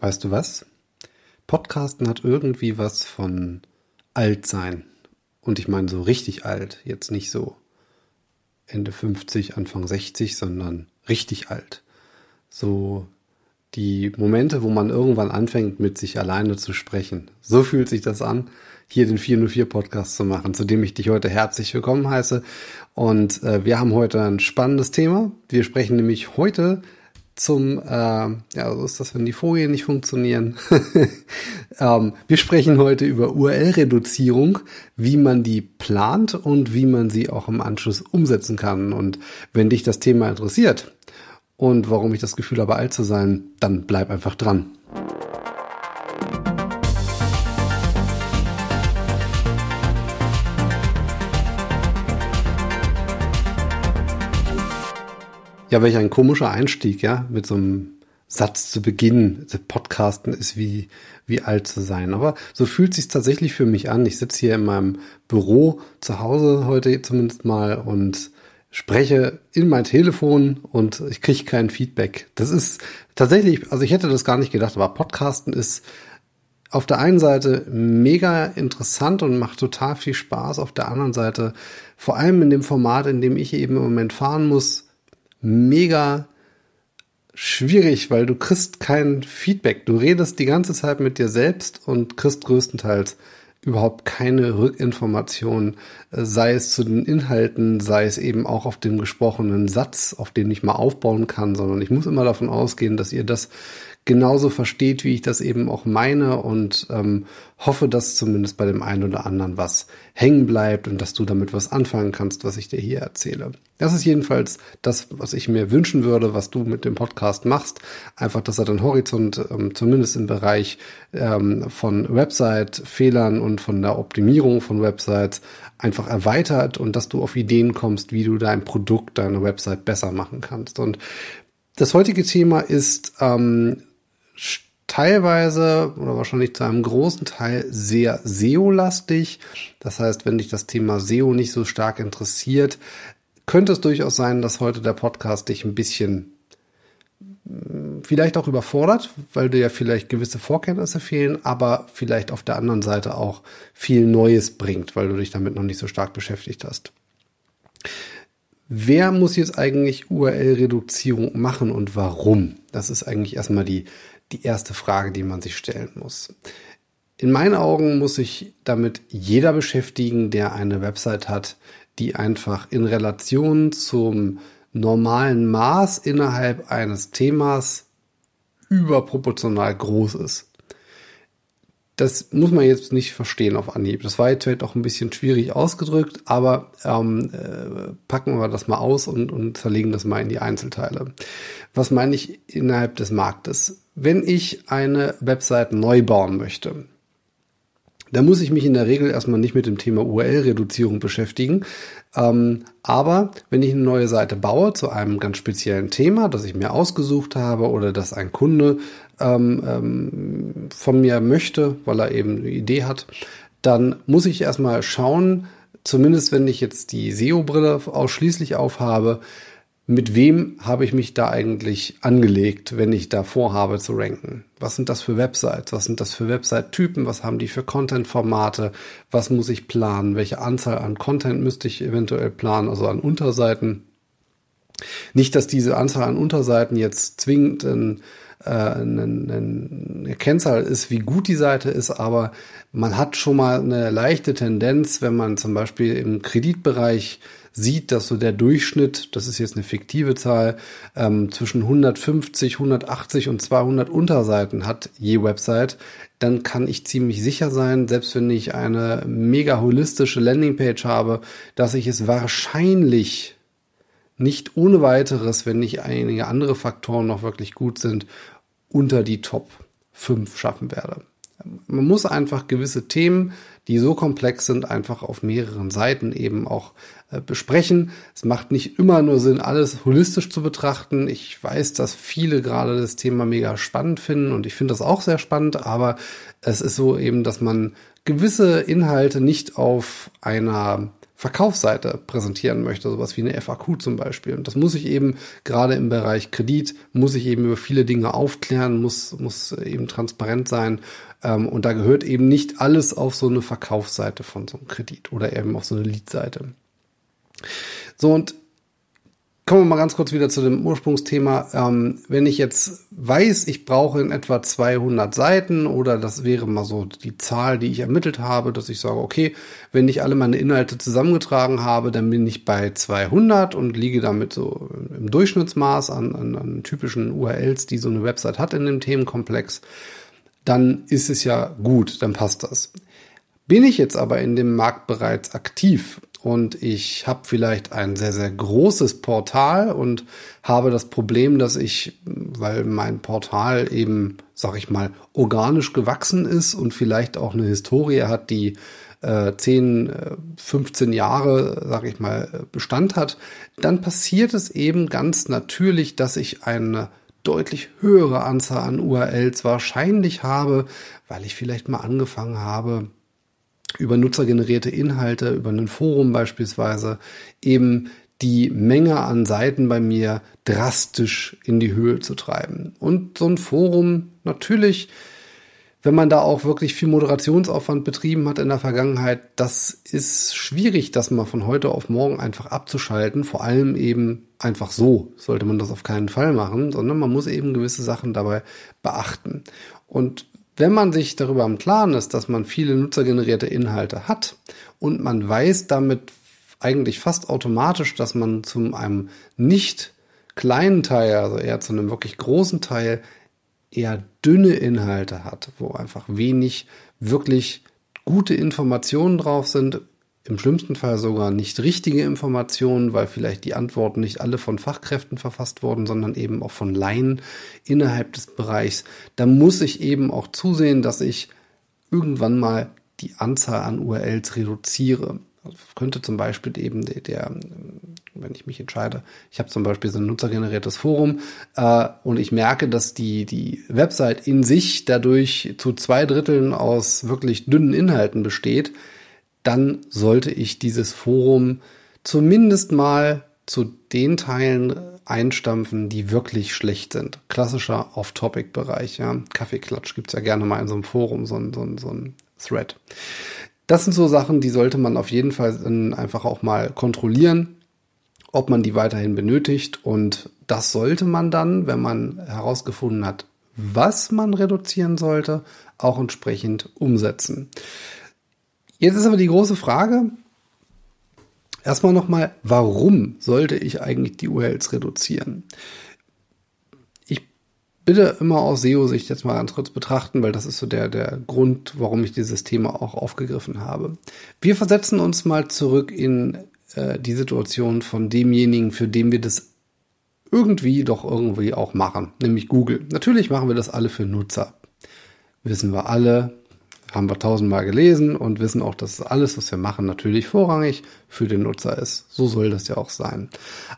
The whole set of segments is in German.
Weißt du was? Podcasten hat irgendwie was von alt sein. Und ich meine so richtig alt, jetzt nicht so Ende 50, Anfang 60, sondern richtig alt. So die Momente, wo man irgendwann anfängt, mit sich alleine zu sprechen. So fühlt sich das an, hier den 404 Podcast zu machen, zu dem ich dich heute herzlich willkommen heiße. Und äh, wir haben heute ein spannendes Thema. Wir sprechen nämlich heute zum, äh, ja, so ist das, wenn die Folien nicht funktionieren. ähm, wir sprechen heute über URL-Reduzierung, wie man die plant und wie man sie auch im Anschluss umsetzen kann. Und wenn dich das Thema interessiert und warum ich das Gefühl habe, alt zu sein, dann bleib einfach dran. Ja, welch ein komischer Einstieg, ja, mit so einem Satz zu beginnen. Podcasten ist wie, wie alt zu sein. Aber so fühlt sich tatsächlich für mich an. Ich sitze hier in meinem Büro zu Hause heute zumindest mal und spreche in mein Telefon und ich kriege kein Feedback. Das ist tatsächlich, also ich hätte das gar nicht gedacht, aber Podcasten ist auf der einen Seite mega interessant und macht total viel Spaß. Auf der anderen Seite, vor allem in dem Format, in dem ich eben im Moment fahren muss, mega schwierig, weil du kriegst kein Feedback. Du redest die ganze Zeit mit dir selbst und kriegst größtenteils überhaupt keine Rückinformation, äh, sei es zu den Inhalten, sei es eben auch auf dem gesprochenen Satz, auf den ich mal aufbauen kann, sondern ich muss immer davon ausgehen, dass ihr das genauso versteht, wie ich das eben auch meine und ähm, hoffe, dass zumindest bei dem einen oder anderen was hängen bleibt und dass du damit was anfangen kannst, was ich dir hier erzähle. Das ist jedenfalls das, was ich mir wünschen würde, was du mit dem Podcast machst. Einfach, dass er den Horizont ähm, zumindest im Bereich ähm, von Website-Fehlern und von der Optimierung von Websites einfach erweitert und dass du auf Ideen kommst, wie du dein Produkt, deine Website besser machen kannst. Und das heutige Thema ist ähm, teilweise oder wahrscheinlich zu einem großen Teil sehr SEO-lastig. Das heißt, wenn dich das Thema SEO nicht so stark interessiert, könnte es durchaus sein, dass heute der Podcast dich ein bisschen hm, vielleicht auch überfordert, weil dir ja vielleicht gewisse Vorkenntnisse fehlen, aber vielleicht auf der anderen Seite auch viel Neues bringt, weil du dich damit noch nicht so stark beschäftigt hast. Wer muss jetzt eigentlich URL-Reduzierung machen und warum? Das ist eigentlich erstmal die, die erste Frage, die man sich stellen muss. In meinen Augen muss sich damit jeder beschäftigen, der eine Website hat, die einfach in Relation zum normalen Maß innerhalb eines Themas überproportional groß ist. Das muss man jetzt nicht verstehen auf Anhieb. Das war jetzt vielleicht auch ein bisschen schwierig ausgedrückt, aber ähm, äh, packen wir das mal aus und, und zerlegen das mal in die Einzelteile. Was meine ich innerhalb des Marktes? Wenn ich eine Website neu bauen möchte, dann muss ich mich in der Regel erstmal nicht mit dem Thema URL-Reduzierung beschäftigen. Ähm, aber wenn ich eine neue Seite baue zu einem ganz speziellen Thema, das ich mir ausgesucht habe oder das ein Kunde ähm, ähm, von mir möchte, weil er eben eine Idee hat, dann muss ich erstmal schauen, zumindest wenn ich jetzt die SEO-Brille ausschließlich aufhabe, mit wem habe ich mich da eigentlich angelegt, wenn ich da vorhabe zu ranken? Was sind das für Websites? Was sind das für Website-Typen? Was haben die für Content-Formate? Was muss ich planen? Welche Anzahl an Content müsste ich eventuell planen, also an Unterseiten? Nicht, dass diese Anzahl an Unterseiten jetzt zwingend ein, äh, eine, eine Kennzahl ist, wie gut die Seite ist, aber man hat schon mal eine leichte Tendenz, wenn man zum Beispiel im Kreditbereich sieht, dass so der Durchschnitt, das ist jetzt eine fiktive Zahl, ähm, zwischen 150, 180 und 200 Unterseiten hat je Website, dann kann ich ziemlich sicher sein, selbst wenn ich eine mega holistische Landingpage habe, dass ich es wahrscheinlich nicht ohne weiteres, wenn nicht einige andere Faktoren noch wirklich gut sind, unter die Top 5 schaffen werde. Man muss einfach gewisse Themen, die so komplex sind, einfach auf mehreren Seiten eben auch äh, besprechen. Es macht nicht immer nur Sinn, alles holistisch zu betrachten. Ich weiß, dass viele gerade das Thema mega spannend finden und ich finde das auch sehr spannend, aber es ist so eben, dass man gewisse Inhalte nicht auf einer Verkaufsseite präsentieren möchte, sowas wie eine FAQ zum Beispiel. Und das muss ich eben gerade im Bereich Kredit, muss ich eben über viele Dinge aufklären, muss, muss eben transparent sein. Ähm, und da gehört eben nicht alles auf so eine Verkaufsseite von so einem Kredit oder eben auf so eine Leadseite. So, und Kommen wir mal ganz kurz wieder zu dem Ursprungsthema. Ähm, wenn ich jetzt weiß, ich brauche in etwa 200 Seiten oder das wäre mal so die Zahl, die ich ermittelt habe, dass ich sage, okay, wenn ich alle meine Inhalte zusammengetragen habe, dann bin ich bei 200 und liege damit so im Durchschnittsmaß an, an, an typischen URLs, die so eine Website hat in dem Themenkomplex. Dann ist es ja gut, dann passt das. Bin ich jetzt aber in dem Markt bereits aktiv und ich habe vielleicht ein sehr, sehr großes Portal und habe das Problem, dass ich, weil mein Portal eben, sag ich mal, organisch gewachsen ist und vielleicht auch eine Historie hat, die äh, 10, 15 äh, Jahre, sag ich mal, Bestand hat, dann passiert es eben ganz natürlich, dass ich eine deutlich höhere Anzahl an URLs wahrscheinlich habe, weil ich vielleicht mal angefangen habe, über nutzergenerierte Inhalte, über ein Forum beispielsweise, eben die Menge an Seiten bei mir drastisch in die Höhe zu treiben. Und so ein Forum natürlich, wenn man da auch wirklich viel Moderationsaufwand betrieben hat in der Vergangenheit, das ist schwierig, das mal von heute auf morgen einfach abzuschalten. Vor allem eben einfach so sollte man das auf keinen Fall machen, sondern man muss eben gewisse Sachen dabei beachten. Und wenn man sich darüber im Klaren ist, dass man viele nutzergenerierte Inhalte hat und man weiß damit eigentlich fast automatisch, dass man zu einem nicht kleinen Teil, also eher zu einem wirklich großen Teil, eher dünne Inhalte hat, wo einfach wenig wirklich gute Informationen drauf sind, im schlimmsten Fall sogar nicht richtige Informationen, weil vielleicht die Antworten nicht alle von Fachkräften verfasst wurden, sondern eben auch von Laien innerhalb des Bereichs. Da muss ich eben auch zusehen, dass ich irgendwann mal die Anzahl an URLs reduziere. Also könnte zum Beispiel eben der, der, wenn ich mich entscheide, ich habe zum Beispiel so ein nutzergeneriertes Forum äh, und ich merke, dass die, die Website in sich dadurch zu zwei Dritteln aus wirklich dünnen Inhalten besteht, dann sollte ich dieses Forum zumindest mal zu den Teilen einstampfen, die wirklich schlecht sind. Klassischer Off-Topic-Bereich, ja. Kaffeeklatsch gibt's ja gerne mal in so einem Forum, so ein, so ein, so ein Thread. Das sind so Sachen, die sollte man auf jeden Fall einfach auch mal kontrollieren, ob man die weiterhin benötigt. Und das sollte man dann, wenn man herausgefunden hat, was man reduzieren sollte, auch entsprechend umsetzen. Jetzt ist aber die große Frage, erstmal nochmal, warum sollte ich eigentlich die URLs reduzieren? Bitte immer aus SEO-Sicht jetzt mal ganz kurz betrachten, weil das ist so der, der Grund, warum ich dieses Thema auch aufgegriffen habe. Wir versetzen uns mal zurück in äh, die Situation von demjenigen, für den wir das irgendwie doch irgendwie auch machen, nämlich Google. Natürlich machen wir das alle für Nutzer. Wissen wir alle, haben wir tausendmal gelesen und wissen auch, dass alles, was wir machen, natürlich vorrangig für den Nutzer ist. So soll das ja auch sein.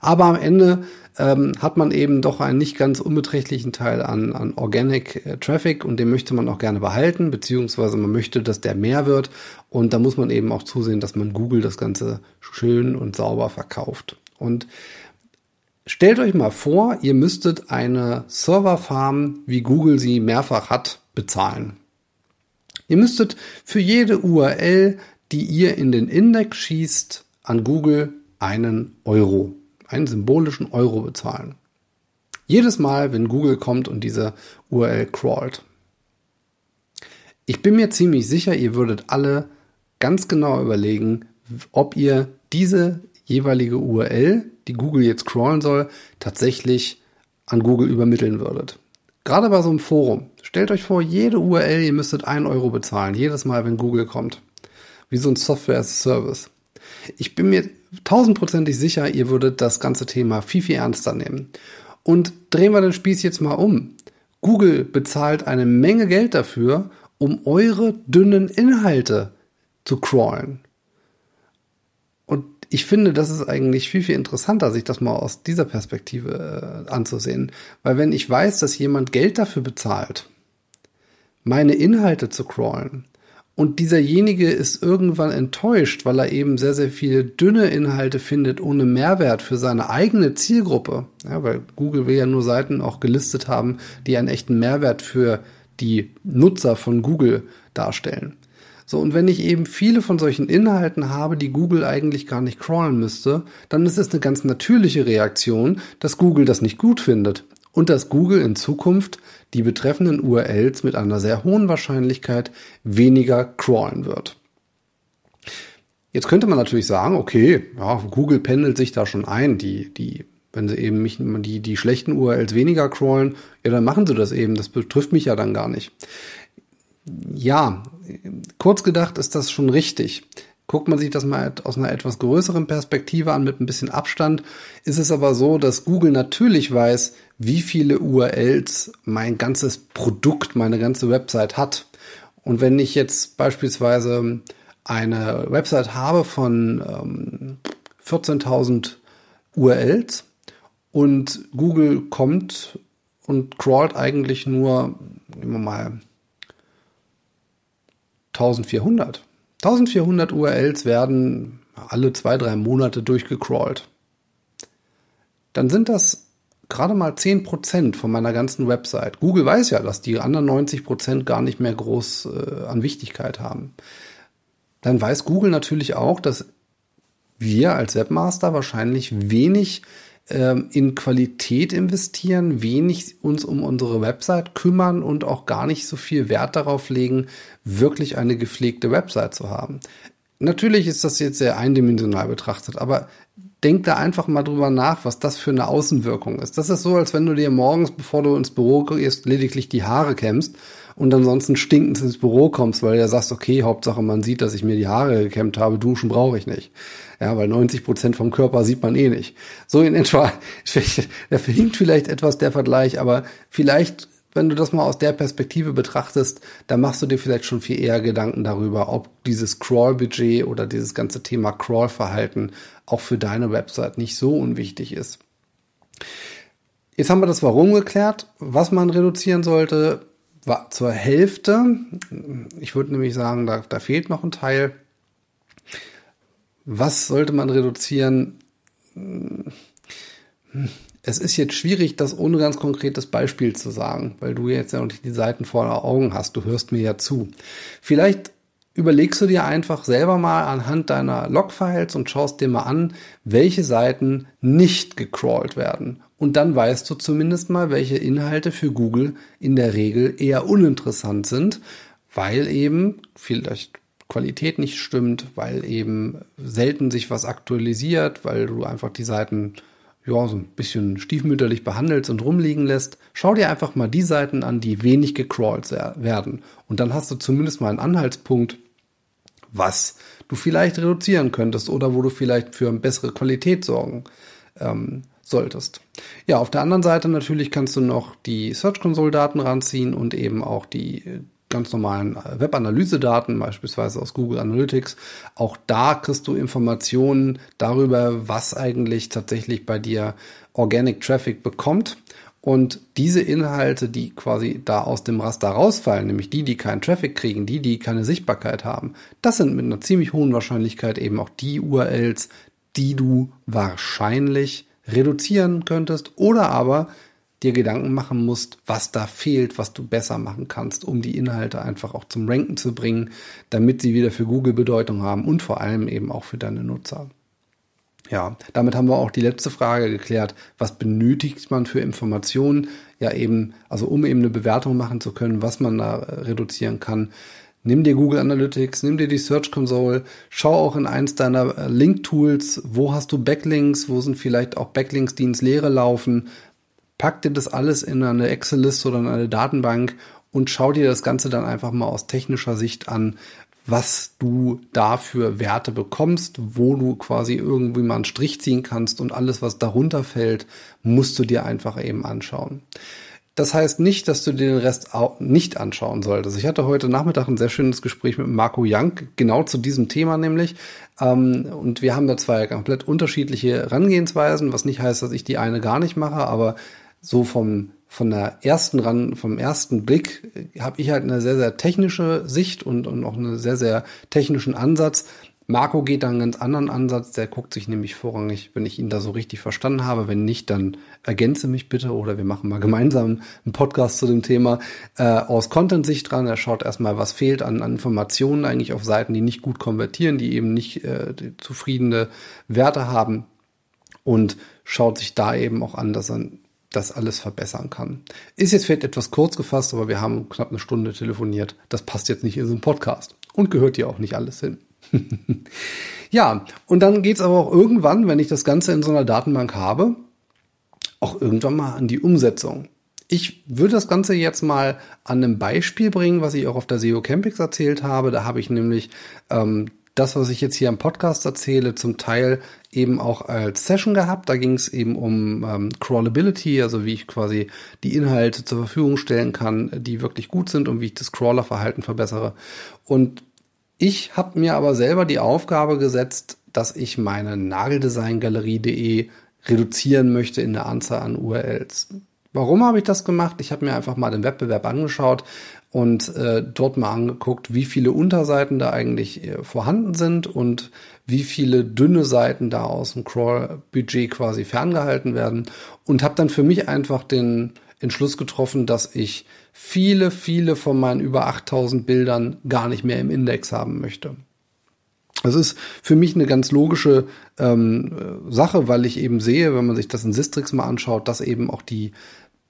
Aber am Ende ähm, hat man eben doch einen nicht ganz unbeträchtlichen Teil an, an Organic äh, Traffic und den möchte man auch gerne behalten, beziehungsweise man möchte, dass der mehr wird. Und da muss man eben auch zusehen, dass man Google das Ganze schön und sauber verkauft. Und stellt euch mal vor, ihr müsstet eine Serverfarm, wie Google sie mehrfach hat, bezahlen. Ihr müsstet für jede URL, die ihr in den Index schießt, an Google einen Euro, einen symbolischen Euro bezahlen. Jedes Mal, wenn Google kommt und diese URL crawlt. Ich bin mir ziemlich sicher, ihr würdet alle ganz genau überlegen, ob ihr diese jeweilige URL, die Google jetzt crawlen soll, tatsächlich an Google übermitteln würdet. Gerade bei so einem Forum. Stellt euch vor, jede URL, ihr müsstet ein Euro bezahlen, jedes Mal, wenn Google kommt. Wie so ein Software as a Service. Ich bin mir tausendprozentig sicher, ihr würdet das ganze Thema viel, viel ernster nehmen. Und drehen wir den Spieß jetzt mal um. Google bezahlt eine Menge Geld dafür, um eure dünnen Inhalte zu crawlen ich finde, das ist eigentlich viel, viel interessanter, sich das mal aus dieser Perspektive äh, anzusehen. Weil wenn ich weiß, dass jemand Geld dafür bezahlt, meine Inhalte zu crawlen und dieserjenige ist irgendwann enttäuscht, weil er eben sehr, sehr viele dünne Inhalte findet ohne Mehrwert für seine eigene Zielgruppe. Ja, weil Google will ja nur Seiten auch gelistet haben, die einen echten Mehrwert für die Nutzer von Google darstellen. So, und wenn ich eben viele von solchen Inhalten habe, die Google eigentlich gar nicht crawlen müsste, dann ist es eine ganz natürliche Reaktion, dass Google das nicht gut findet und dass Google in Zukunft die betreffenden URLs mit einer sehr hohen Wahrscheinlichkeit weniger crawlen wird. Jetzt könnte man natürlich sagen, okay, ja, Google pendelt sich da schon ein, die, die, wenn sie eben mich, die, die schlechten URLs weniger crawlen, ja, dann machen sie das eben, das betrifft mich ja dann gar nicht. Ja, kurz gedacht ist das schon richtig. Guckt man sich das mal aus einer etwas größeren Perspektive an, mit ein bisschen Abstand, ist es aber so, dass Google natürlich weiß, wie viele URLs mein ganzes Produkt, meine ganze Website hat. Und wenn ich jetzt beispielsweise eine Website habe von ähm, 14.000 URLs und Google kommt und crawlt eigentlich nur, nehmen wir mal, 1400. 1400 URLs werden alle zwei, drei Monate durchgecrawlt. Dann sind das gerade mal 10% von meiner ganzen Website. Google weiß ja, dass die anderen 90% gar nicht mehr groß äh, an Wichtigkeit haben. Dann weiß Google natürlich auch, dass wir als Webmaster wahrscheinlich wenig ähm, in Qualität investieren, wenig uns um unsere Website kümmern und auch gar nicht so viel Wert darauf legen, wirklich eine gepflegte Website zu haben. Natürlich ist das jetzt sehr eindimensional betrachtet, aber denk da einfach mal drüber nach, was das für eine Außenwirkung ist. Das ist so, als wenn du dir morgens, bevor du ins Büro gehst, lediglich die Haare kämmst und ansonsten stinkend ins Büro kommst, weil du ja sagst, okay, Hauptsache man sieht, dass ich mir die Haare gekämmt habe, duschen brauche ich nicht. Ja, weil 90 Prozent vom Körper sieht man eh nicht. So in etwa, der verhinkt vielleicht etwas der Vergleich, aber vielleicht wenn du das mal aus der Perspektive betrachtest, dann machst du dir vielleicht schon viel eher Gedanken darüber, ob dieses Crawl-Budget oder dieses ganze Thema Crawl-Verhalten auch für deine Website nicht so unwichtig ist. Jetzt haben wir das Warum geklärt, was man reduzieren sollte, war zur Hälfte. Ich würde nämlich sagen, da, da fehlt noch ein Teil. Was sollte man reduzieren? Es ist jetzt schwierig, das ohne ganz konkretes Beispiel zu sagen, weil du jetzt ja noch nicht die Seiten vor Augen hast. Du hörst mir ja zu. Vielleicht überlegst du dir einfach selber mal anhand deiner Logfiles und schaust dir mal an, welche Seiten nicht gecrawlt werden. Und dann weißt du zumindest mal, welche Inhalte für Google in der Regel eher uninteressant sind, weil eben vielleicht Qualität nicht stimmt, weil eben selten sich was aktualisiert, weil du einfach die Seiten ja, so ein bisschen stiefmütterlich behandelst und rumliegen lässt, schau dir einfach mal die Seiten an, die wenig gecrawlt werden. Und dann hast du zumindest mal einen Anhaltspunkt, was du vielleicht reduzieren könntest oder wo du vielleicht für eine bessere Qualität sorgen ähm, solltest. Ja, auf der anderen Seite natürlich kannst du noch die Search Console Daten ranziehen und eben auch die ganz normalen äh, Webanalyse-Daten, beispielsweise aus Google Analytics. Auch da kriegst du Informationen darüber, was eigentlich tatsächlich bei dir Organic Traffic bekommt. Und diese Inhalte, die quasi da aus dem Raster rausfallen, nämlich die, die keinen Traffic kriegen, die, die keine Sichtbarkeit haben, das sind mit einer ziemlich hohen Wahrscheinlichkeit eben auch die URLs, die du wahrscheinlich reduzieren könntest oder aber dir Gedanken machen musst, was da fehlt, was du besser machen kannst, um die Inhalte einfach auch zum Ranken zu bringen, damit sie wieder für Google Bedeutung haben und vor allem eben auch für deine Nutzer. Ja, damit haben wir auch die letzte Frage geklärt. Was benötigt man für Informationen? Ja, eben, also um eben eine Bewertung machen zu können, was man da äh, reduzieren kann. Nimm dir Google Analytics, nimm dir die Search Console, schau auch in eins deiner äh, Link-Tools, wo hast du Backlinks, wo sind vielleicht auch Backlinks, die ins Leere laufen, pack dir das alles in eine Excel-Liste oder in eine Datenbank und schau dir das Ganze dann einfach mal aus technischer Sicht an, was du da für Werte bekommst, wo du quasi irgendwie mal einen Strich ziehen kannst und alles, was darunter fällt, musst du dir einfach eben anschauen. Das heißt nicht, dass du dir den Rest auch nicht anschauen solltest. Ich hatte heute Nachmittag ein sehr schönes Gespräch mit Marco Young, genau zu diesem Thema nämlich. Ähm, und wir haben da zwei komplett unterschiedliche Herangehensweisen, was nicht heißt, dass ich die eine gar nicht mache, aber so vom von der ersten ran, vom ersten Blick äh, habe ich halt eine sehr, sehr technische Sicht und, und auch einen sehr, sehr technischen Ansatz. Marco geht da einen ganz anderen Ansatz, der guckt sich nämlich vorrangig, wenn ich ihn da so richtig verstanden habe. Wenn nicht, dann ergänze mich bitte oder wir machen mal gemeinsam einen Podcast zu dem Thema äh, aus Content-Sicht dran. Er schaut erstmal, was fehlt an, an, Informationen eigentlich auf Seiten, die nicht gut konvertieren, die eben nicht äh, zufriedene Werte haben und schaut sich da eben auch an, dass er das alles verbessern kann. Ist jetzt vielleicht etwas kurz gefasst, aber wir haben knapp eine Stunde telefoniert. Das passt jetzt nicht in so einen Podcast und gehört hier auch nicht alles hin. ja, und dann geht's aber auch irgendwann, wenn ich das Ganze in so einer Datenbank habe, auch irgendwann mal an die Umsetzung. Ich würde das Ganze jetzt mal an einem Beispiel bringen, was ich auch auf der SEO Campix erzählt habe. Da habe ich nämlich ähm, das, was ich jetzt hier im Podcast erzähle, zum Teil eben auch als Session gehabt. Da ging es eben um ähm, Crawlability, also wie ich quasi die Inhalte zur Verfügung stellen kann, die wirklich gut sind und wie ich das Crawlerverhalten verbessere. Und ich habe mir aber selber die Aufgabe gesetzt, dass ich meine Nageldesigngalerie.de reduzieren möchte in der Anzahl an URLs. Warum habe ich das gemacht? Ich habe mir einfach mal den Wettbewerb angeschaut und äh, dort mal angeguckt, wie viele Unterseiten da eigentlich äh, vorhanden sind und wie viele dünne Seiten da aus dem Crawl-Budget quasi ferngehalten werden und habe dann für mich einfach den Entschluss getroffen, dass ich viele, viele von meinen über 8000 Bildern gar nicht mehr im Index haben möchte. Das ist für mich eine ganz logische ähm, Sache, weil ich eben sehe, wenn man sich das in Sistrix mal anschaut, dass eben auch die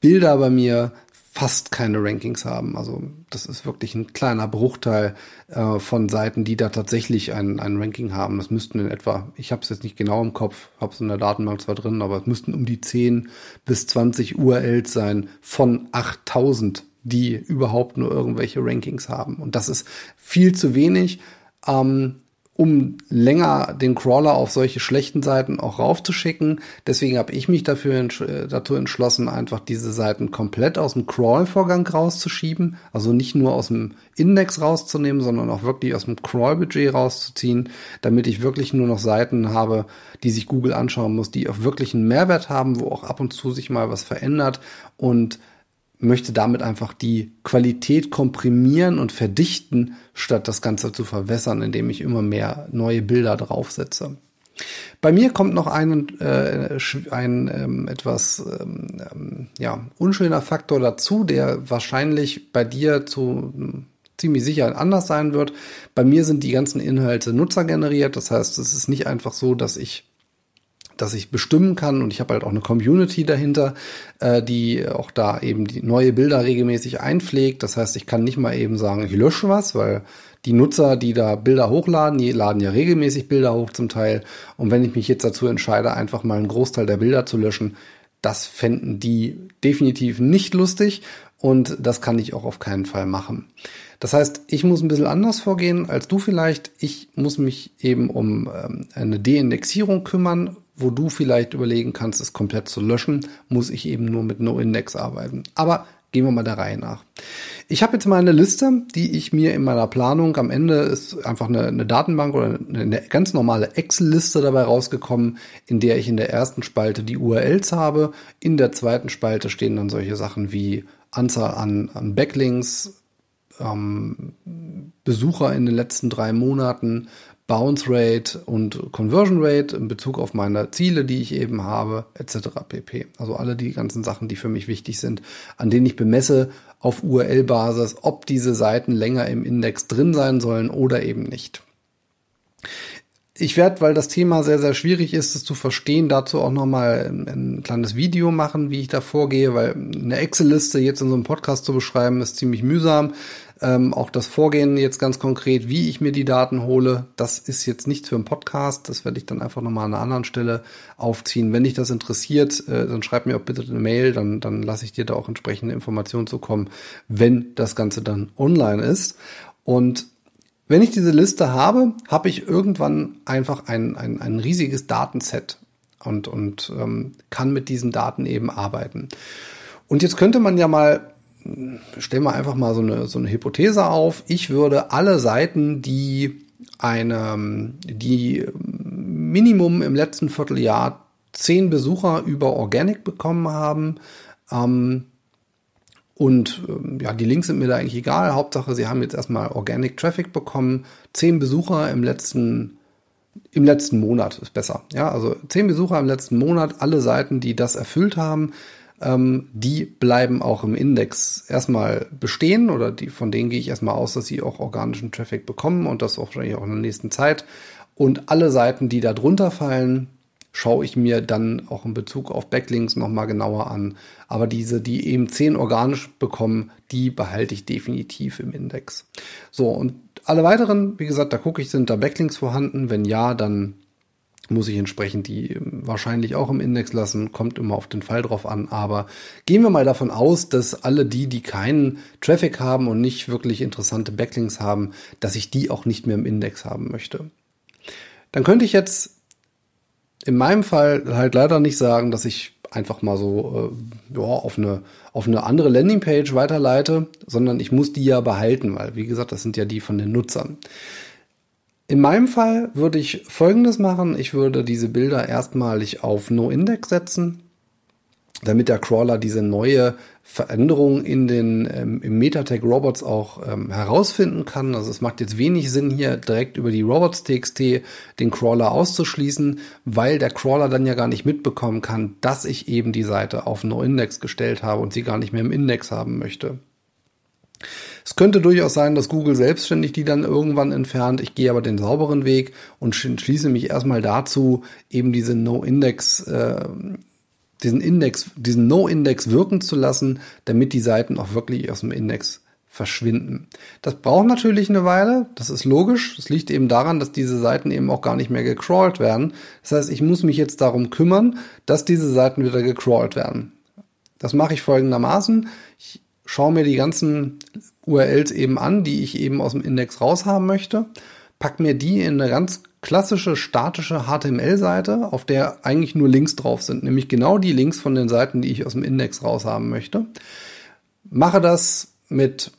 Bilder bei mir fast keine Rankings haben. Also das ist wirklich ein kleiner Bruchteil äh, von Seiten, die da tatsächlich ein, ein Ranking haben. Das müssten in etwa, ich habe es jetzt nicht genau im Kopf, habe es in der Datenbank zwar drin, aber es müssten um die 10 bis 20 URLs sein von 8000, die überhaupt nur irgendwelche Rankings haben. Und das ist viel zu wenig. Ähm, um länger den Crawler auf solche schlechten Seiten auch raufzuschicken. Deswegen habe ich mich dafür entsch äh, dazu entschlossen, einfach diese Seiten komplett aus dem Crawl-Vorgang rauszuschieben. Also nicht nur aus dem Index rauszunehmen, sondern auch wirklich aus dem Crawl-Budget rauszuziehen, damit ich wirklich nur noch Seiten habe, die sich Google anschauen muss, die auch wirklich einen Mehrwert haben, wo auch ab und zu sich mal was verändert und möchte damit einfach die Qualität komprimieren und verdichten, statt das Ganze zu verwässern, indem ich immer mehr neue Bilder draufsetze. Bei mir kommt noch ein, äh, ein ähm, etwas ähm, ähm, ja, unschöner Faktor dazu, der wahrscheinlich bei dir zu ziemlich sicher anders sein wird. Bei mir sind die ganzen Inhalte nutzergeneriert. Das heißt, es ist nicht einfach so, dass ich dass ich bestimmen kann und ich habe halt auch eine Community dahinter, äh, die auch da eben die neue Bilder regelmäßig einpflegt. Das heißt, ich kann nicht mal eben sagen, ich lösche was, weil die Nutzer, die da Bilder hochladen, die laden ja regelmäßig Bilder hoch zum Teil. Und wenn ich mich jetzt dazu entscheide, einfach mal einen Großteil der Bilder zu löschen, das fänden die definitiv nicht lustig und das kann ich auch auf keinen Fall machen. Das heißt, ich muss ein bisschen anders vorgehen als du vielleicht. Ich muss mich eben um ähm, eine Deindexierung kümmern wo du vielleicht überlegen kannst, es komplett zu löschen, muss ich eben nur mit NoIndex arbeiten. Aber gehen wir mal der Reihe nach. Ich habe jetzt mal eine Liste, die ich mir in meiner Planung am Ende ist einfach eine, eine Datenbank oder eine ganz normale Excel-Liste dabei rausgekommen, in der ich in der ersten Spalte die URLs habe. In der zweiten Spalte stehen dann solche Sachen wie Anzahl an, an Backlinks, ähm, Besucher in den letzten drei Monaten, Bounce Rate und Conversion Rate in Bezug auf meine Ziele, die ich eben habe, etc. pp. Also alle die ganzen Sachen, die für mich wichtig sind, an denen ich bemesse auf URL-Basis, ob diese Seiten länger im Index drin sein sollen oder eben nicht. Ich werde, weil das Thema sehr, sehr schwierig ist, es zu verstehen, dazu auch nochmal ein, ein kleines Video machen, wie ich da vorgehe, weil eine Excel-Liste jetzt in so einem Podcast zu beschreiben, ist ziemlich mühsam. Ähm, auch das Vorgehen jetzt ganz konkret, wie ich mir die Daten hole, das ist jetzt nicht für einen Podcast. Das werde ich dann einfach nochmal an einer anderen Stelle aufziehen. Wenn dich das interessiert, äh, dann schreib mir auch bitte eine Mail, dann, dann lasse ich dir da auch entsprechende Informationen zukommen, wenn das Ganze dann online ist. Und wenn ich diese Liste habe, habe ich irgendwann einfach ein, ein, ein riesiges Datenset und, und ähm, kann mit diesen Daten eben arbeiten. Und jetzt könnte man ja mal stellen wir einfach mal so eine, so eine Hypothese auf. Ich würde alle Seiten, die eine, die Minimum im letzten Vierteljahr zehn Besucher über Organic bekommen haben, Ähm, und ähm, ja, die Links sind mir da eigentlich egal. Hauptsache, sie haben jetzt erstmal Organic Traffic bekommen. Zehn Besucher im letzten, im letzten Monat ist besser. Ja, also zehn Besucher im letzten Monat, alle Seiten, die das erfüllt haben, ähm, die bleiben auch im Index erstmal bestehen oder die, von denen gehe ich erstmal aus, dass sie auch organischen Traffic bekommen und das auch auch in der nächsten Zeit. Und alle Seiten, die da drunter fallen, schaue ich mir dann auch in Bezug auf Backlinks nochmal genauer an. Aber diese, die eben 10 organisch bekommen, die behalte ich definitiv im Index. So, und alle weiteren, wie gesagt, da gucke ich, sind da Backlinks vorhanden? Wenn ja, dann muss ich entsprechend die wahrscheinlich auch im Index lassen, kommt immer auf den Fall drauf an, aber gehen wir mal davon aus, dass alle die, die keinen Traffic haben und nicht wirklich interessante Backlinks haben, dass ich die auch nicht mehr im Index haben möchte. Dann könnte ich jetzt in meinem Fall halt leider nicht sagen, dass ich einfach mal so äh, ja, auf, eine, auf eine andere Landingpage weiterleite, sondern ich muss die ja behalten, weil wie gesagt, das sind ja die von den Nutzern. In meinem Fall würde ich folgendes machen. Ich würde diese Bilder erstmalig auf No-Index setzen damit der Crawler diese neue Veränderung in den ähm, im Metatag Robots auch ähm, herausfinden kann. Also es macht jetzt wenig Sinn, hier direkt über die Robots.txt den Crawler auszuschließen, weil der Crawler dann ja gar nicht mitbekommen kann, dass ich eben die Seite auf No-Index gestellt habe und sie gar nicht mehr im Index haben möchte. Es könnte durchaus sein, dass Google selbstständig die dann irgendwann entfernt. Ich gehe aber den sauberen Weg und schließe mich erstmal dazu, eben diese No-Index äh, diesen Index, diesen No-Index wirken zu lassen, damit die Seiten auch wirklich aus dem Index verschwinden. Das braucht natürlich eine Weile, das ist logisch. Das liegt eben daran, dass diese Seiten eben auch gar nicht mehr gecrawlt werden. Das heißt, ich muss mich jetzt darum kümmern, dass diese Seiten wieder gecrawlt werden. Das mache ich folgendermaßen. Schaue mir die ganzen URLs eben an, die ich eben aus dem Index raushaben möchte, pack mir die in eine ganz klassische statische HTML-Seite, auf der eigentlich nur Links drauf sind, nämlich genau die Links von den Seiten, die ich aus dem Index raushaben möchte. Mache das mit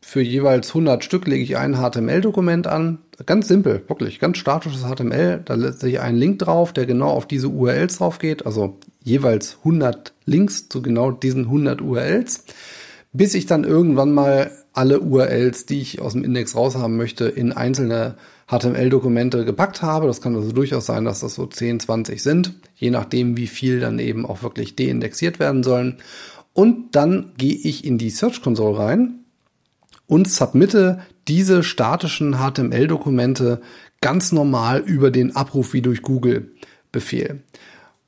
für jeweils 100 Stück lege ich ein HTML-Dokument an. Ganz simpel, wirklich, ganz statisches HTML. Da setze ich einen Link drauf, der genau auf diese URLs drauf geht. Also jeweils 100 Links zu genau diesen 100 URLs. Bis ich dann irgendwann mal alle URLs, die ich aus dem Index raushaben möchte, in einzelne HTML-Dokumente gepackt habe. Das kann also durchaus sein, dass das so 10, 20 sind, je nachdem, wie viel dann eben auch wirklich deindexiert werden sollen. Und dann gehe ich in die Search Console rein und submitte diese statischen HTML-Dokumente ganz normal über den Abruf wie durch Google Befehl.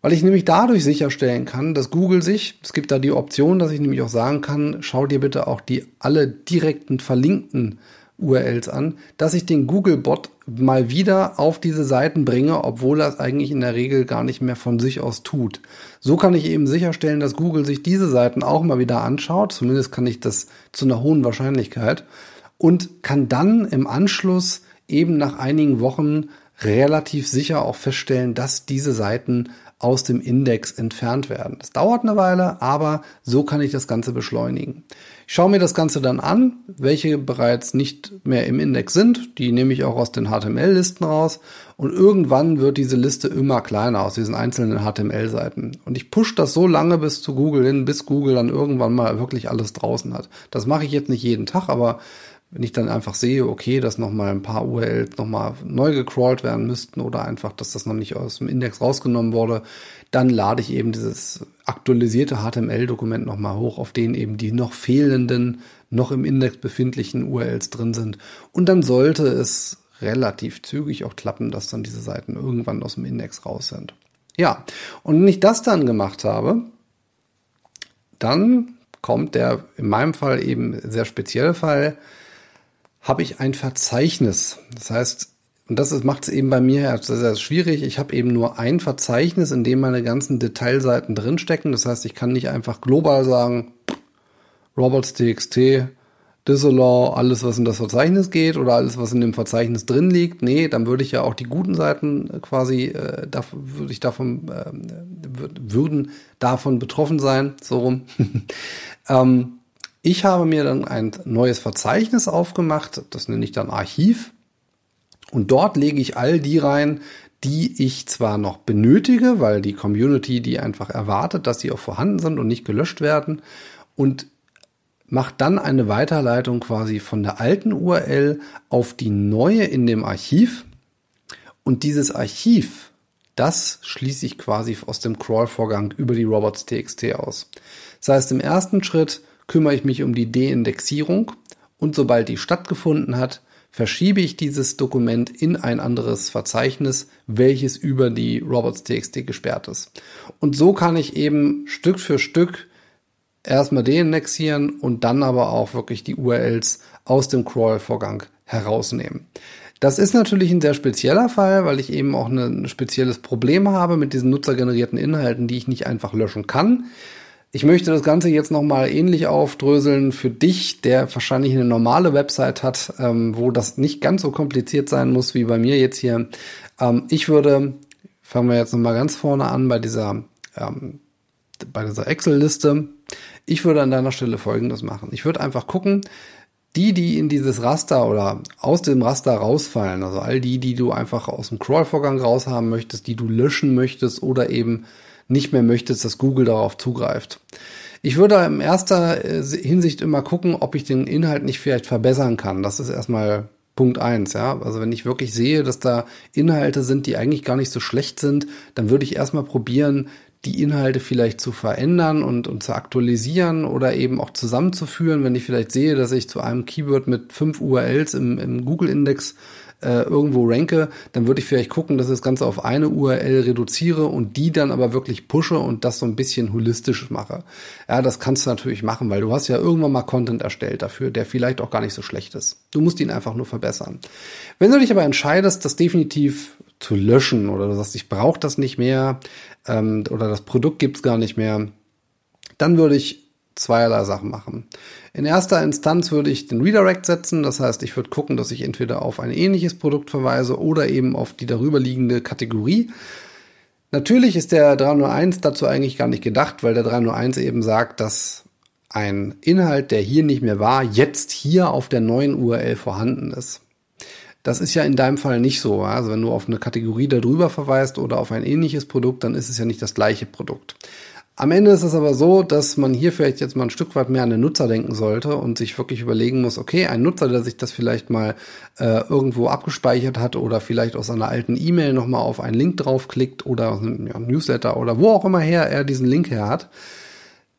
Weil ich nämlich dadurch sicherstellen kann, dass Google sich, es gibt da die Option, dass ich nämlich auch sagen kann, schau dir bitte auch die alle direkten verlinkten URLs an, dass ich den Google-Bot mal wieder auf diese Seiten bringe, obwohl er es eigentlich in der Regel gar nicht mehr von sich aus tut. So kann ich eben sicherstellen, dass Google sich diese Seiten auch mal wieder anschaut, zumindest kann ich das zu einer hohen Wahrscheinlichkeit und kann dann im Anschluss eben nach einigen Wochen relativ sicher auch feststellen, dass diese Seiten aus dem Index entfernt werden. Das dauert eine Weile, aber so kann ich das Ganze beschleunigen. Ich schaue mir das Ganze dann an, welche bereits nicht mehr im Index sind. Die nehme ich auch aus den HTML-Listen raus. Und irgendwann wird diese Liste immer kleiner aus diesen einzelnen HTML-Seiten. Und ich pushe das so lange bis zu Google hin, bis Google dann irgendwann mal wirklich alles draußen hat. Das mache ich jetzt nicht jeden Tag, aber wenn ich dann einfach sehe, okay, dass nochmal ein paar URLs nochmal neu gecrawlt werden müssten oder einfach, dass das noch nicht aus dem Index rausgenommen wurde, dann lade ich eben dieses aktualisierte HTML-Dokument nochmal hoch, auf denen eben die noch fehlenden, noch im Index befindlichen URLs drin sind. Und dann sollte es relativ zügig auch klappen, dass dann diese Seiten irgendwann aus dem Index raus sind. Ja, und wenn ich das dann gemacht habe, dann kommt der in meinem Fall eben sehr spezielle Fall, habe ich ein Verzeichnis. Das heißt, und das macht es eben bei mir sehr, sehr schwierig. Ich habe eben nur ein Verzeichnis, in dem meine ganzen Detailseiten drinstecken. Das heißt, ich kann nicht einfach global sagen, robots.txt, disallow, alles, was in das Verzeichnis geht oder alles, was in dem Verzeichnis drin liegt. Nee, dann würde ich ja auch die guten Seiten quasi, äh, da, würde ich davon, äh, würden davon betroffen sein, so rum. ähm, ich habe mir dann ein neues Verzeichnis aufgemacht, das nenne ich dann Archiv. Und dort lege ich all die rein, die ich zwar noch benötige, weil die Community die einfach erwartet, dass sie auch vorhanden sind und nicht gelöscht werden und macht dann eine Weiterleitung quasi von der alten URL auf die neue in dem Archiv und dieses Archiv, das schließe ich quasi aus dem Crawl-Vorgang über die robots.txt aus. Das heißt, im ersten Schritt kümmere ich mich um die Deindexierung und sobald die stattgefunden hat, verschiebe ich dieses Dokument in ein anderes Verzeichnis, welches über die robots.txt gesperrt ist. Und so kann ich eben Stück für Stück erstmal deindexieren und dann aber auch wirklich die URLs aus dem Crawl-Vorgang herausnehmen. Das ist natürlich ein sehr spezieller Fall, weil ich eben auch ein spezielles Problem habe mit diesen nutzergenerierten Inhalten, die ich nicht einfach löschen kann. Ich möchte das Ganze jetzt nochmal ähnlich aufdröseln für dich, der wahrscheinlich eine normale Website hat, ähm, wo das nicht ganz so kompliziert sein muss wie bei mir jetzt hier. Ähm, ich würde, fangen wir jetzt nochmal ganz vorne an bei dieser, ähm, dieser Excel-Liste. Ich würde an deiner Stelle Folgendes machen. Ich würde einfach gucken, die, die in dieses Raster oder aus dem Raster rausfallen, also all die, die du einfach aus dem Crawl-Vorgang raushaben möchtest, die du löschen möchtest oder eben nicht mehr möchtest, dass Google darauf zugreift. Ich würde in erster äh, Hinsicht immer gucken, ob ich den Inhalt nicht vielleicht verbessern kann. Das ist erstmal Punkt eins, ja. Also wenn ich wirklich sehe, dass da Inhalte sind, die eigentlich gar nicht so schlecht sind, dann würde ich erstmal probieren, die Inhalte vielleicht zu verändern und, und zu aktualisieren oder eben auch zusammenzuführen, wenn ich vielleicht sehe, dass ich zu einem Keyword mit fünf URLs im, im Google-Index äh, irgendwo ranke, dann würde ich vielleicht gucken, dass ich das Ganze auf eine URL reduziere und die dann aber wirklich pushe und das so ein bisschen holistisch mache. Ja, das kannst du natürlich machen, weil du hast ja irgendwann mal Content erstellt dafür, der vielleicht auch gar nicht so schlecht ist. Du musst ihn einfach nur verbessern. Wenn du dich aber entscheidest, das definitiv zu löschen oder du sagst, ich brauche das nicht mehr ähm, oder das Produkt gibt's gar nicht mehr, dann würde ich zweierlei Sachen machen. In erster Instanz würde ich den Redirect setzen, das heißt, ich würde gucken, dass ich entweder auf ein ähnliches Produkt verweise oder eben auf die darüberliegende Kategorie. Natürlich ist der 301 dazu eigentlich gar nicht gedacht, weil der 301 eben sagt, dass ein Inhalt, der hier nicht mehr war, jetzt hier auf der neuen URL vorhanden ist. Das ist ja in deinem Fall nicht so. Also wenn du auf eine Kategorie darüber verweist oder auf ein ähnliches Produkt, dann ist es ja nicht das gleiche Produkt. Am Ende ist es aber so, dass man hier vielleicht jetzt mal ein Stück weit mehr an den Nutzer denken sollte und sich wirklich überlegen muss, okay, ein Nutzer, der sich das vielleicht mal äh, irgendwo abgespeichert hat oder vielleicht aus einer alten E-Mail nochmal auf einen Link draufklickt oder aus einem ja, Newsletter oder wo auch immer her er diesen Link her hat,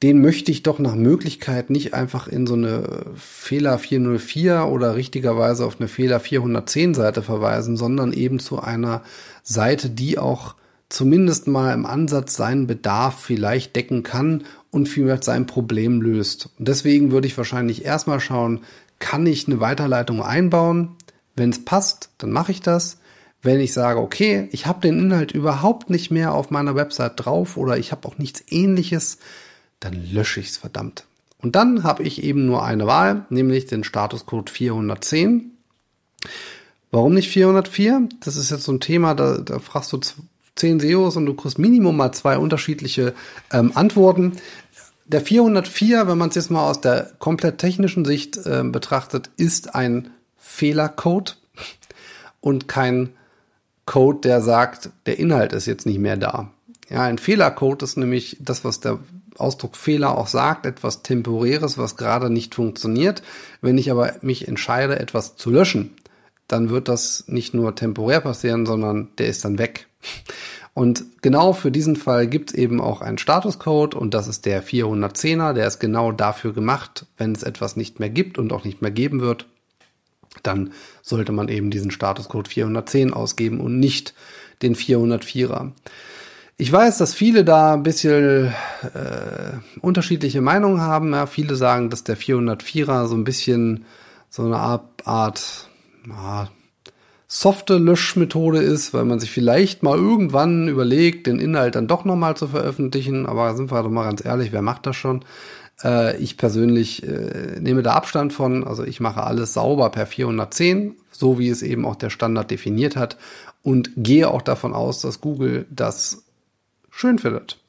den möchte ich doch nach Möglichkeit nicht einfach in so eine Fehler 404 oder richtigerweise auf eine Fehler 410 Seite verweisen, sondern eben zu einer Seite, die auch zumindest mal im Ansatz seinen Bedarf vielleicht decken kann und vielleicht sein Problem löst. Und deswegen würde ich wahrscheinlich erstmal schauen, kann ich eine Weiterleitung einbauen? Wenn es passt, dann mache ich das. Wenn ich sage, okay, ich habe den Inhalt überhaupt nicht mehr auf meiner Website drauf oder ich habe auch nichts ähnliches, dann lösche ich es verdammt. Und dann habe ich eben nur eine Wahl, nämlich den Statuscode 410. Warum nicht 404? Das ist jetzt so ein Thema, da, da fragst du zehn SEOs und du kriegst Minimum mal zwei unterschiedliche ähm, Antworten. Der 404, wenn man es jetzt mal aus der komplett technischen Sicht äh, betrachtet, ist ein Fehlercode und kein Code, der sagt, der Inhalt ist jetzt nicht mehr da. Ja, ein Fehlercode ist nämlich das, was der Ausdruck Fehler auch sagt, etwas Temporäres, was gerade nicht funktioniert. Wenn ich aber mich entscheide, etwas zu löschen, dann wird das nicht nur temporär passieren, sondern der ist dann weg. Und genau für diesen Fall gibt es eben auch einen Statuscode und das ist der 410er, der ist genau dafür gemacht, wenn es etwas nicht mehr gibt und auch nicht mehr geben wird, dann sollte man eben diesen Statuscode 410 ausgeben und nicht den 404er. Ich weiß, dass viele da ein bisschen äh, unterschiedliche Meinungen haben. Ja, viele sagen, dass der 404er so ein bisschen so eine Art, Art softe Löschmethode ist, weil man sich vielleicht mal irgendwann überlegt, den Inhalt dann doch nochmal zu veröffentlichen. Aber sind wir doch mal ganz ehrlich, wer macht das schon? Äh, ich persönlich äh, nehme da Abstand von. Also ich mache alles sauber per 410, so wie es eben auch der Standard definiert hat und gehe auch davon aus, dass Google das schön findet.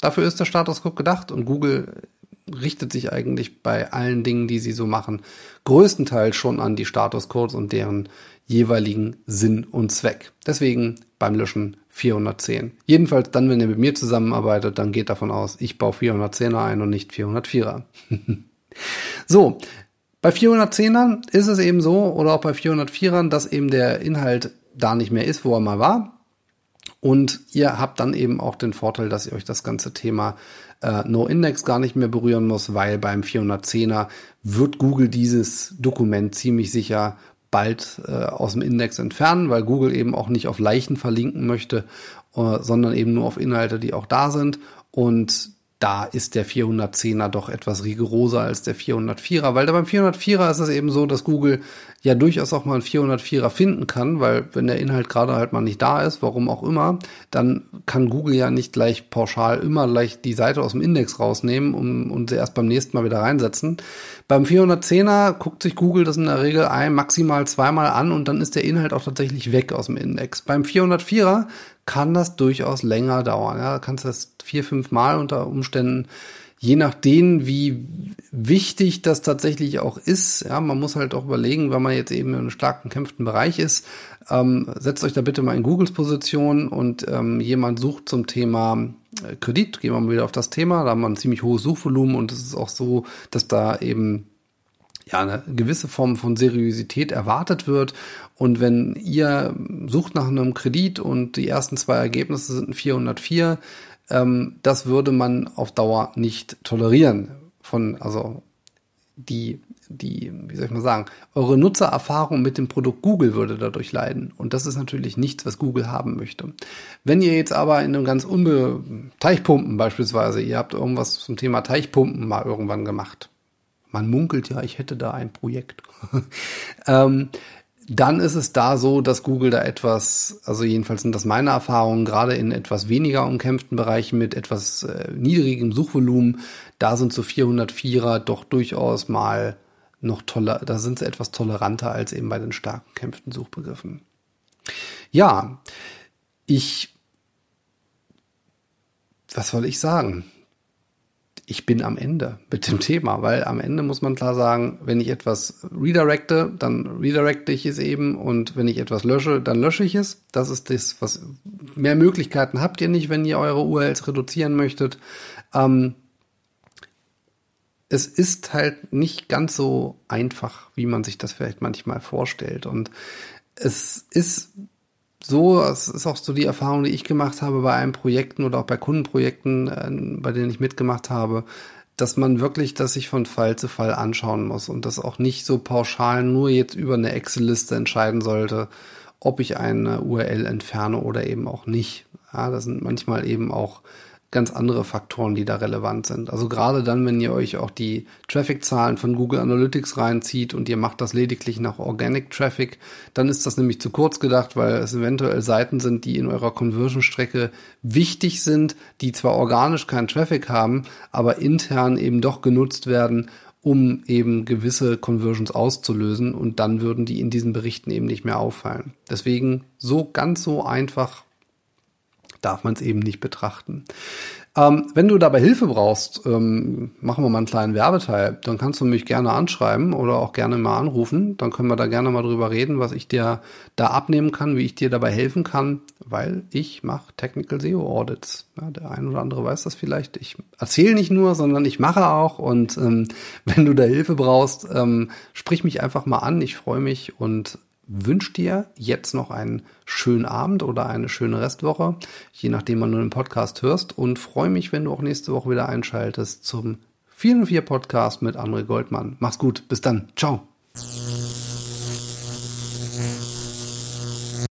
Dafür ist der Status Code gedacht und Google richtet sich eigentlich bei allen Dingen, die sie so machen, größtenteils schon an die Statuscodes und deren jeweiligen Sinn und Zweck. Deswegen beim Löschen 410. Jedenfalls dann, wenn ihr mit mir zusammenarbeitet, dann geht davon aus, ich baue 410er ein und nicht 404er. so, bei 410ern ist es eben so, oder auch bei 404ern, dass eben der Inhalt da nicht mehr ist, wo er mal war. Und ihr habt dann eben auch den Vorteil, dass ihr euch das ganze Thema äh, No-Index gar nicht mehr berühren muss, weil beim 410er wird Google dieses Dokument ziemlich sicher bald äh, aus dem Index entfernen, weil Google eben auch nicht auf Leichen verlinken möchte, äh, sondern eben nur auf Inhalte, die auch da sind. Und da ist der 410er doch etwas rigoroser als der 404er, weil da beim 404er ist es eben so, dass Google ja durchaus auch mal einen 404er finden kann, weil wenn der Inhalt gerade halt mal nicht da ist, warum auch immer, dann kann Google ja nicht gleich pauschal immer gleich die Seite aus dem Index rausnehmen um, und sie erst beim nächsten Mal wieder reinsetzen. Beim 410er guckt sich Google das in der Regel ein, maximal zweimal an und dann ist der Inhalt auch tatsächlich weg aus dem Index. Beim 404er kann das durchaus länger dauern. Ja, kannst das vier, fünf Mal unter Umständen, je nachdem, wie wichtig das tatsächlich auch ist. Ja, man muss halt auch überlegen, wenn man jetzt eben in einem stark umkämpften Bereich ist, ähm, setzt euch da bitte mal in Googles Position und ähm, jemand sucht zum Thema äh, Kredit, gehen wir mal wieder auf das Thema, da haben wir ein ziemlich hohes Suchvolumen und es ist auch so, dass da eben ja, eine gewisse Form von Seriosität erwartet wird. Und wenn ihr sucht nach einem Kredit und die ersten zwei Ergebnisse sind 404, ähm, das würde man auf Dauer nicht tolerieren. Von, also die, die, wie soll ich mal sagen, eure Nutzererfahrung mit dem Produkt Google würde dadurch leiden. Und das ist natürlich nichts, was Google haben möchte. Wenn ihr jetzt aber in einem ganz unbe Teichpumpen beispielsweise, ihr habt irgendwas zum Thema Teichpumpen mal irgendwann gemacht man munkelt ja, ich hätte da ein Projekt. ähm, dann ist es da so, dass Google da etwas, also jedenfalls sind das meine Erfahrungen, gerade in etwas weniger umkämpften Bereichen mit etwas äh, niedrigem Suchvolumen, da sind so 404er doch durchaus mal noch toller, da sind sie etwas toleranter als eben bei den stark umkämpften Suchbegriffen. Ja, ich, was soll ich sagen? Ich bin am Ende mit dem Thema, weil am Ende muss man klar sagen, wenn ich etwas redirecte, dann redirecte ich es eben und wenn ich etwas lösche, dann lösche ich es. Das ist das, was mehr Möglichkeiten habt ihr nicht, wenn ihr eure URLs reduzieren möchtet. Ähm, es ist halt nicht ganz so einfach, wie man sich das vielleicht manchmal vorstellt. Und es ist so, es ist auch so die Erfahrung, die ich gemacht habe bei einem Projekten oder auch bei Kundenprojekten, äh, bei denen ich mitgemacht habe, dass man wirklich das sich von Fall zu Fall anschauen muss und das auch nicht so pauschal nur jetzt über eine Excel-Liste entscheiden sollte, ob ich eine URL entferne oder eben auch nicht. Ja, das sind manchmal eben auch ganz andere Faktoren, die da relevant sind. Also gerade dann, wenn ihr euch auch die Traffic-Zahlen von Google Analytics reinzieht und ihr macht das lediglich nach Organic Traffic, dann ist das nämlich zu kurz gedacht, weil es eventuell Seiten sind, die in eurer Conversion-Strecke wichtig sind, die zwar organisch keinen Traffic haben, aber intern eben doch genutzt werden, um eben gewisse Conversions auszulösen und dann würden die in diesen Berichten eben nicht mehr auffallen. Deswegen so ganz so einfach darf man es eben nicht betrachten. Ähm, wenn du dabei Hilfe brauchst, ähm, machen wir mal einen kleinen Werbeteil, dann kannst du mich gerne anschreiben oder auch gerne mal anrufen. Dann können wir da gerne mal drüber reden, was ich dir da abnehmen kann, wie ich dir dabei helfen kann, weil ich mache Technical SEO Audits. Ja, der ein oder andere weiß das vielleicht. Ich erzähle nicht nur, sondern ich mache auch. Und ähm, wenn du da Hilfe brauchst, ähm, sprich mich einfach mal an. Ich freue mich und wünsche dir jetzt noch einen schönen Abend oder eine schöne Restwoche, je nachdem, wann du den Podcast hörst und freue mich, wenn du auch nächste Woche wieder einschaltest zum 404 Podcast mit André Goldmann. Mach's gut, bis dann, ciao.